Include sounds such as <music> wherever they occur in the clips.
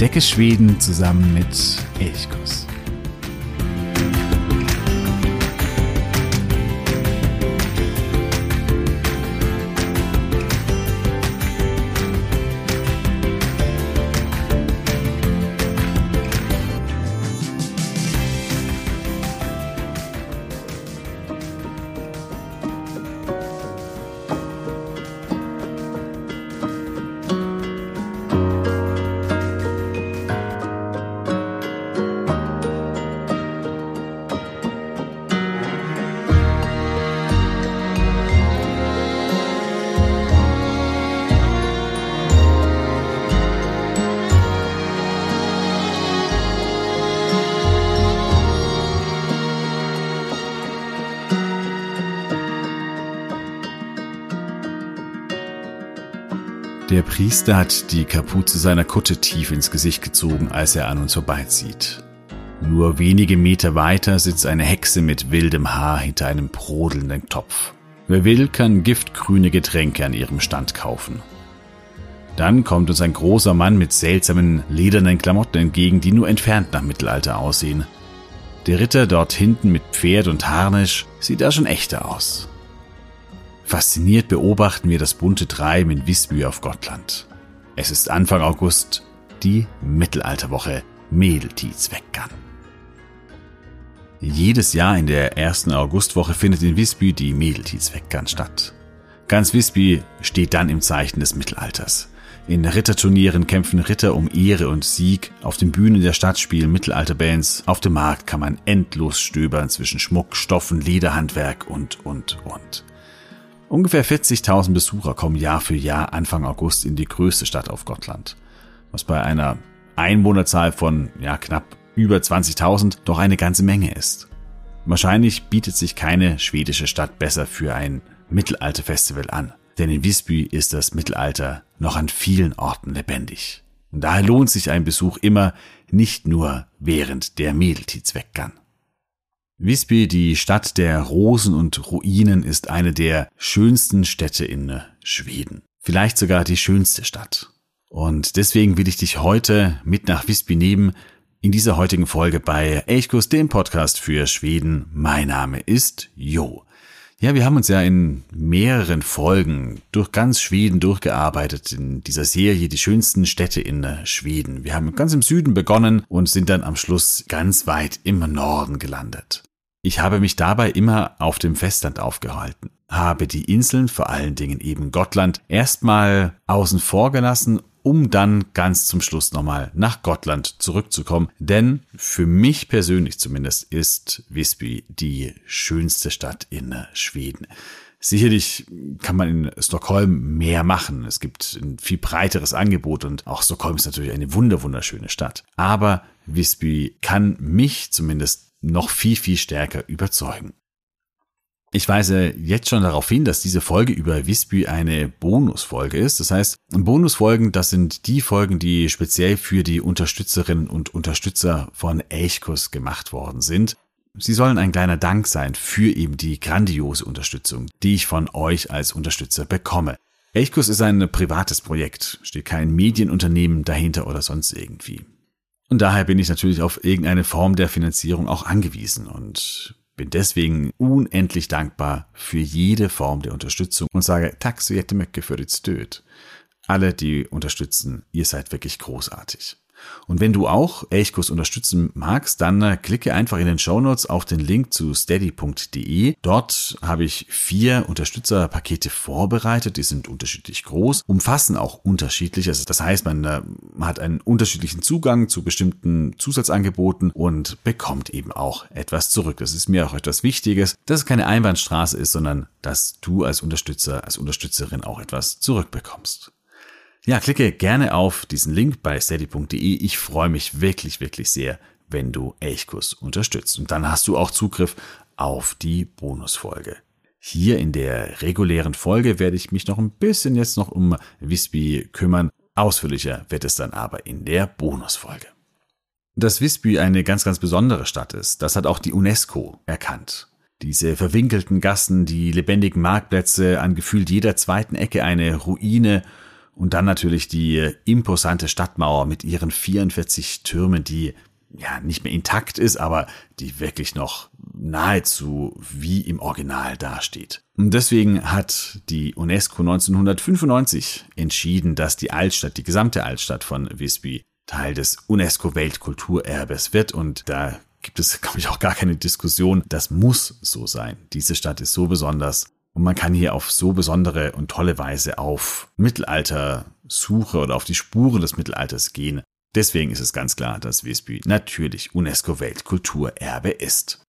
Entdecke Schweden zusammen mit Elchkuss. Der Priester hat die Kapuze seiner Kutte tief ins Gesicht gezogen, als er an uns vorbeizieht. Nur wenige Meter weiter sitzt eine Hexe mit wildem Haar hinter einem brodelnden Topf. Wer will, kann giftgrüne Getränke an ihrem Stand kaufen. Dann kommt uns ein großer Mann mit seltsamen ledernen Klamotten entgegen, die nur entfernt nach Mittelalter aussehen. Der Ritter dort hinten mit Pferd und Harnisch sieht da schon echter aus. Fasziniert beobachten wir das bunte Treiben in Visby auf Gottland. Es ist Anfang August, die Mittelalterwoche Medeltidsveckan. Jedes Jahr in der ersten Augustwoche findet in Visby die Medeltidsveckan statt. Ganz Visby steht dann im Zeichen des Mittelalters. In Ritterturnieren kämpfen Ritter um Ehre und Sieg, auf den Bühnen der Stadt spielen Mittelalterbands, auf dem Markt kann man endlos stöbern zwischen Schmuck, Stoffen, Lederhandwerk und, und, und. Ungefähr 40.000 Besucher kommen Jahr für Jahr Anfang August in die größte Stadt auf Gottland, was bei einer Einwohnerzahl von ja, knapp über 20.000 doch eine ganze Menge ist. Wahrscheinlich bietet sich keine schwedische Stadt besser für ein Mittelalterfestival an, denn in Visby ist das Mittelalter noch an vielen Orten lebendig. Und daher lohnt sich ein Besuch immer nicht nur während der Medeltidsveckan. Visby, die Stadt der Rosen und Ruinen, ist eine der schönsten Städte in Schweden. Vielleicht sogar die schönste Stadt. Und deswegen will ich dich heute mit nach Visby nehmen, in dieser heutigen Folge bei Elchkurs, dem Podcast für Schweden. Mein Name ist Jo. Ja, wir haben uns ja in mehreren Folgen durch ganz Schweden durchgearbeitet in dieser Serie Die schönsten Städte in Schweden. Wir haben ganz im Süden begonnen und sind dann am Schluss ganz weit im Norden gelandet. Ich habe mich dabei immer auf dem Festland aufgehalten, habe die Inseln, vor allen Dingen eben Gottland, erstmal außen vor gelassen, um dann ganz zum Schluss nochmal nach Gottland zurückzukommen. Denn für mich persönlich zumindest ist Visby die schönste Stadt in Schweden. Sicherlich kann man in Stockholm mehr machen. Es gibt ein viel breiteres Angebot und auch Stockholm ist natürlich eine wunderschöne Stadt. Aber Visby kann mich zumindest noch viel, viel stärker überzeugen. Ich weise jetzt schon darauf hin, dass diese Folge über Visby eine Bonusfolge ist. Das heißt, Bonusfolgen, das sind die Folgen, die speziell für die Unterstützerinnen und Unterstützer von Elchkus gemacht worden sind. Sie sollen ein kleiner Dank sein für eben die grandiose Unterstützung, die ich von euch als Unterstützer bekomme. Elchkus ist ein privates Projekt, steht kein Medienunternehmen dahinter oder sonst irgendwie. Und daher bin ich natürlich auf irgendeine Form der Finanzierung auch angewiesen und bin deswegen unendlich dankbar für jede Form der Unterstützung und sage Tack jättemycket för ditt stöd. Alle, die unterstützen, ihr seid wirklich großartig. Und wenn du auch Elchkurs unterstützen magst, dann äh, klicke einfach in den Show Notes auf den Link zu steady.de. Dort habe ich vier Unterstützerpakete vorbereitet. Die sind unterschiedlich groß, umfassen auch unterschiedlich. Also das heißt, man, äh, hat einen unterschiedlichen Zugang zu bestimmten Zusatzangeboten und bekommt eben auch etwas zurück. Das ist mir auch etwas Wichtiges, dass es keine Einbahnstraße ist, sondern dass du als Unterstützer, als Unterstützerin auch etwas zurückbekommst. Ja, klicke gerne auf diesen Link bei steady.de. Ich freue mich wirklich, wirklich sehr, wenn du Elchkurs unterstützt. Und dann hast du auch Zugriff auf die Bonusfolge. Hier in der regulären Folge werde ich mich noch ein bisschen jetzt noch um Visby kümmern. Ausführlicher wird es dann aber in der Bonusfolge. Dass Visby eine ganz, ganz besondere Stadt ist, das hat auch die UNESCO erkannt. Diese verwinkelten Gassen, die lebendigen Marktplätze, an gefühlt jeder zweiten Ecke eine Ruine Und dann natürlich die imposante Stadtmauer mit ihren 44 Türmen, die ja nicht mehr intakt ist, aber die wirklich noch nahezu wie im Original dasteht. Und deswegen hat die UNESCO 1995 entschieden, dass die Altstadt, die gesamte Altstadt von Visby, Teil des UNESCO-Weltkulturerbes wird. Und da gibt es, <laughs> glaube ich, auch gar keine Diskussion. Das muss so sein. Diese Stadt ist so besonders. Und man kann hier auf so besondere und tolle Weise auf Mittelaltersuche oder auf die Spuren des Mittelalters gehen. Deswegen ist es ganz klar, dass Visby natürlich UNESCO-Weltkulturerbe ist.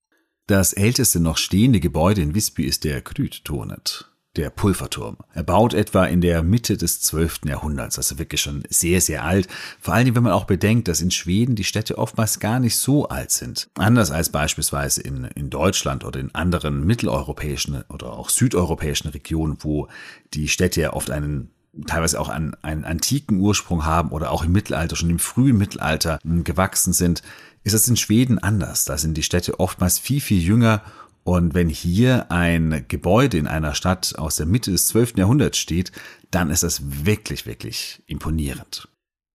Das älteste noch stehende Gebäude in Visby ist der Krüttornet, der Pulverturm. Er baut etwa in der Mitte des 12. Jahrhunderts, also wirklich schon sehr, sehr alt. Vor allem, wenn man auch bedenkt, dass in Schweden die Städte oftmals gar nicht so alt sind. Anders als beispielsweise in, in Deutschland oder in anderen mitteleuropäischen oder auch südeuropäischen Regionen, wo die Städte ja oft einen teilweise auch einen, einen antiken Ursprung haben oder auch im Mittelalter, schon im frühen Mittelalter hm, gewachsen sind, ist es in Schweden anders. Da sind die Städte oftmals viel, viel jünger. Und wenn hier ein Gebäude in einer Stadt aus der Mitte des 12. Jahrhunderts steht, dann ist das wirklich, wirklich imponierend.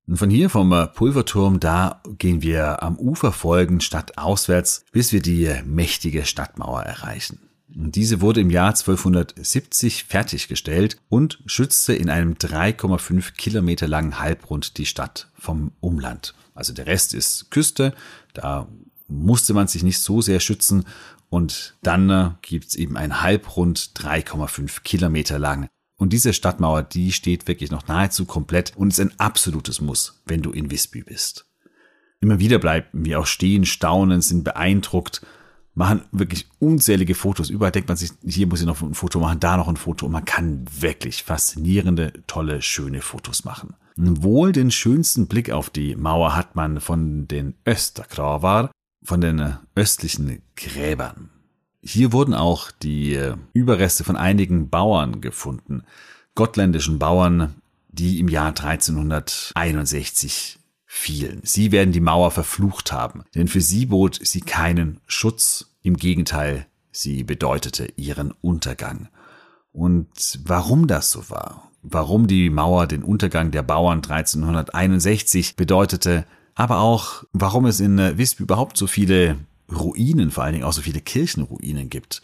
Und von hier vom Pulverturm, da gehen wir am Ufer folgend stadtauswärts, bis wir die mächtige Stadtmauer erreichen. Diese wurde im Jahr 1270 fertiggestellt und schützte in einem 3,5 Kilometer langen Halbrund die Stadt vom Umland. Also der Rest ist Küste, da musste man sich nicht so sehr schützen und dann äh, gibt's eben ein Halbrund 3,5 Kilometer lang. Und diese Stadtmauer, die steht wirklich noch nahezu komplett und ist ein absolutes Muss, wenn du in Visby bist. Immer wieder bleiben wir auch stehen, staunen, sind beeindruckt machen wirklich unzählige Fotos. Überall denkt man sich, hier muss ich noch ein Foto machen, da noch ein Foto. Und man kann wirklich faszinierende, tolle, schöne Fotos machen. Wohl den schönsten Blick auf die Mauer hat man von den Österkravar, von den östlichen Gräbern. Hier wurden auch die Überreste von einigen Bauern gefunden, gottländischen Bauern, die im Jahr 1361 fielen. Sie werden die Mauer verflucht haben, denn für sie bot sie keinen Schutz, im Gegenteil, sie bedeutete ihren Untergang. Und warum das so war, warum die Mauer den Untergang der Bauern 1361 bedeutete, aber auch warum es in Visby überhaupt so viele Ruinen, vor allen Dingen auch so viele Kirchenruinen gibt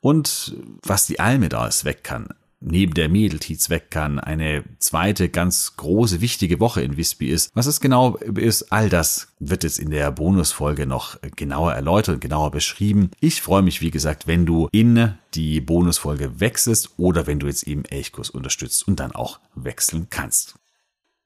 und was die Alme da alles weg kann neben der Mädeltiz weg kann, eine zweite ganz große, wichtige Woche in Visby ist. Was es genau ist, all das wird jetzt in der Bonusfolge noch genauer erläutert und genauer beschrieben. Ich freue mich, wie gesagt, wenn du in die Bonusfolge wechselst oder wenn du jetzt eben Elchkurs unterstützt und dann auch wechseln kannst.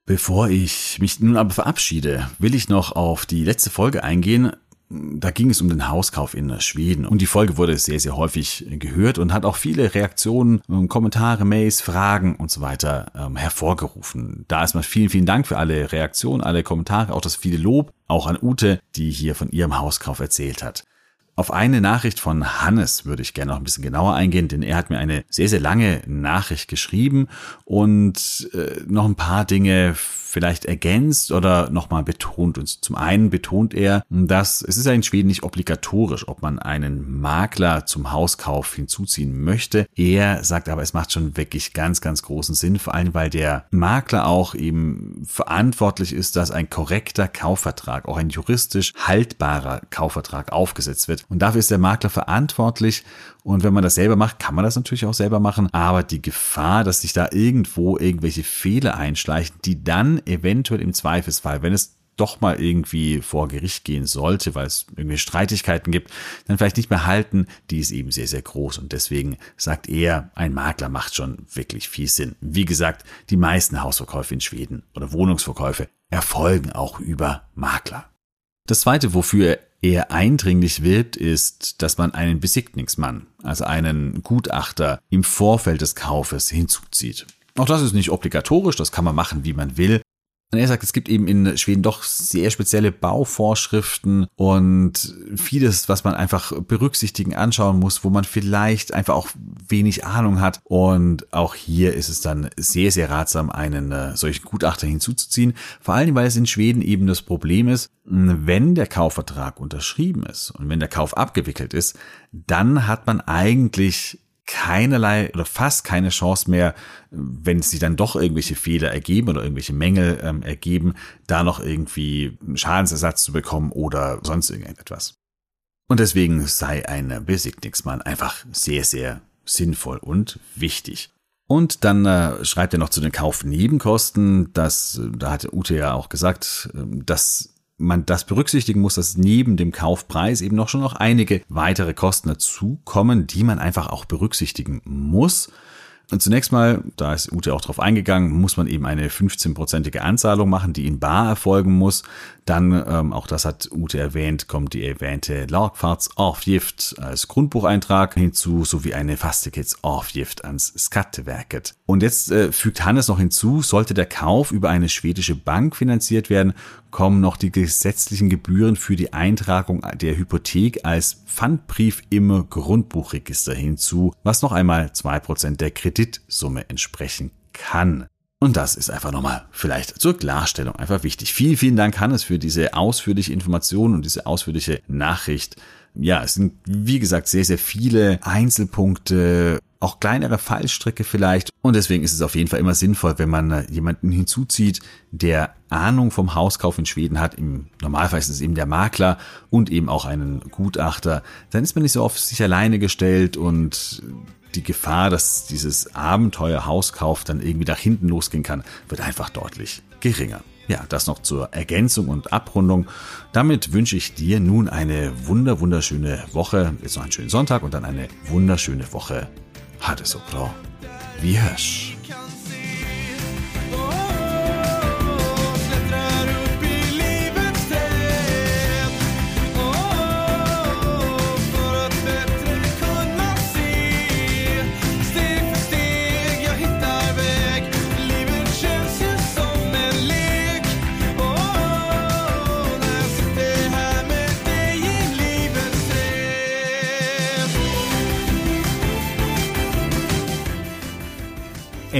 Bevor ich mich nun aber verabschiede, will ich noch auf die letzte Folge eingehen, da ging es um den Hauskauf in Schweden. Und die Folge wurde sehr, sehr häufig gehört und hat auch viele Reaktionen, ähm, Kommentare, Mails, Fragen und so weiter ähm, hervorgerufen. Da erstmal vielen, vielen Dank für alle Reaktionen, alle Kommentare, auch das viele Lob, auch an Ute, die hier von ihrem Hauskauf erzählt hat. Auf eine Nachricht von Hannes würde ich gerne noch ein bisschen genauer eingehen, denn er hat mir eine sehr, sehr lange Nachricht geschrieben und äh, noch ein paar Dinge vielleicht ergänzt oder nochmal betont. Und zum einen betont er, dass es ist ja in Schweden nicht obligatorisch, ob man einen Makler zum Hauskauf hinzuziehen möchte. Er sagt aber, es macht schon wirklich ganz, ganz großen Sinn, vor allem weil der Makler auch eben verantwortlich ist, dass ein korrekter Kaufvertrag, auch ein juristisch haltbarer Kaufvertrag aufgesetzt wird. Und dafür ist der Makler verantwortlich. Und wenn man das selber macht, kann man das natürlich auch selber machen. Aber die Gefahr, dass sich da irgendwo irgendwelche Fehler einschleichen, die dann eventuell im Zweifelsfall, wenn es doch mal irgendwie vor Gericht gehen sollte, weil es irgendwie Streitigkeiten gibt, dann vielleicht nicht mehr halten, die ist eben sehr, sehr groß. Und deswegen sagt er, ein Makler macht schon wirklich viel Sinn. Wie gesagt, die meisten Hausverkäufe in Schweden oder Wohnungsverkäufe erfolgen auch über Makler. Das zweite, wofür er eindringlich wirbt, ist, dass man einen Besichtigungsmann, also einen Gutachter im Vorfeld des Kaufes hinzuzieht. Auch das ist nicht obligatorisch, das kann man machen, wie man will. Und er sagt, es gibt eben in Schweden doch sehr spezielle Bauvorschriften und vieles, was man einfach berücksichtigen, anschauen muss, wo man vielleicht einfach auch wenig Ahnung hat. Und auch hier ist es dann sehr, sehr ratsam, einen äh, solchen Gutachter hinzuzuziehen. Vor allem, weil es in Schweden eben das Problem ist, wenn der Kaufvertrag unterschrieben ist und wenn der Kauf abgewickelt ist, dann hat man eigentlich keinerlei oder fast keine Chance mehr, wenn sich dann doch irgendwelche Fehler ergeben oder irgendwelche Mängel ähm, ergeben, da noch irgendwie Schadensersatz zu bekommen oder sonst irgendetwas. Und deswegen sei ein Besignixmann einfach sehr, sehr sinnvoll und wichtig. Und dann äh, schreibt er noch zu den Kaufnebenkosten, dass, da hatte Ute ja auch gesagt, äh, dass man das berücksichtigen muss, dass neben dem Kaufpreis eben noch schon noch einige weitere Kosten dazukommen, die man einfach auch berücksichtigen muss. Zunächst mal, da ist Ute auch drauf eingegangen, muss man eben eine 15-prozentige Anzahlung machen, die in Bar erfolgen muss. Dann, ähm, auch das hat Ute erwähnt, kommt die erwähnte Lagfartsavgift als Grundbucheintrag hinzu, sowie eine Fastighetsavgift ans Skatteverket. Und jetzt äh, fügt Hannes noch hinzu, sollte der Kauf über eine schwedische Bank finanziert werden, kommen noch die gesetzlichen Gebühren für die Eintragung der Hypothek als Pfandbrief im Grundbuchregister hinzu, was noch einmal zwei Prozent der Kreditsumme entsprechen kann. Und das ist einfach nochmal vielleicht zur Klarstellung einfach wichtig. Vielen, vielen Dank, Hannes, für diese ausführliche Information und diese ausführliche Nachricht. Ja, es sind, wie gesagt, sehr, sehr viele Einzelpunkte, auch kleinere Fallstricke vielleicht. Und deswegen ist es auf jeden Fall immer sinnvoll, wenn man jemanden hinzuzieht, der Ahnung vom Hauskauf in Schweden hat. Im Normalfall ist es eben der Makler und eben auch einen Gutachter. Dann ist man nicht so auf sich alleine gestellt und die Gefahr, dass dieses Abenteuer Hauskauf dann irgendwie nach hinten losgehen kann, wird einfach deutlich geringer. Ja, das noch zur Ergänzung und Abrundung. Damit wünsche ich dir nun eine wunder wunderschöne Woche, jetzt noch einen schönen Sonntag und dann eine wunderschöne Woche. Hatte so. Wie hörs.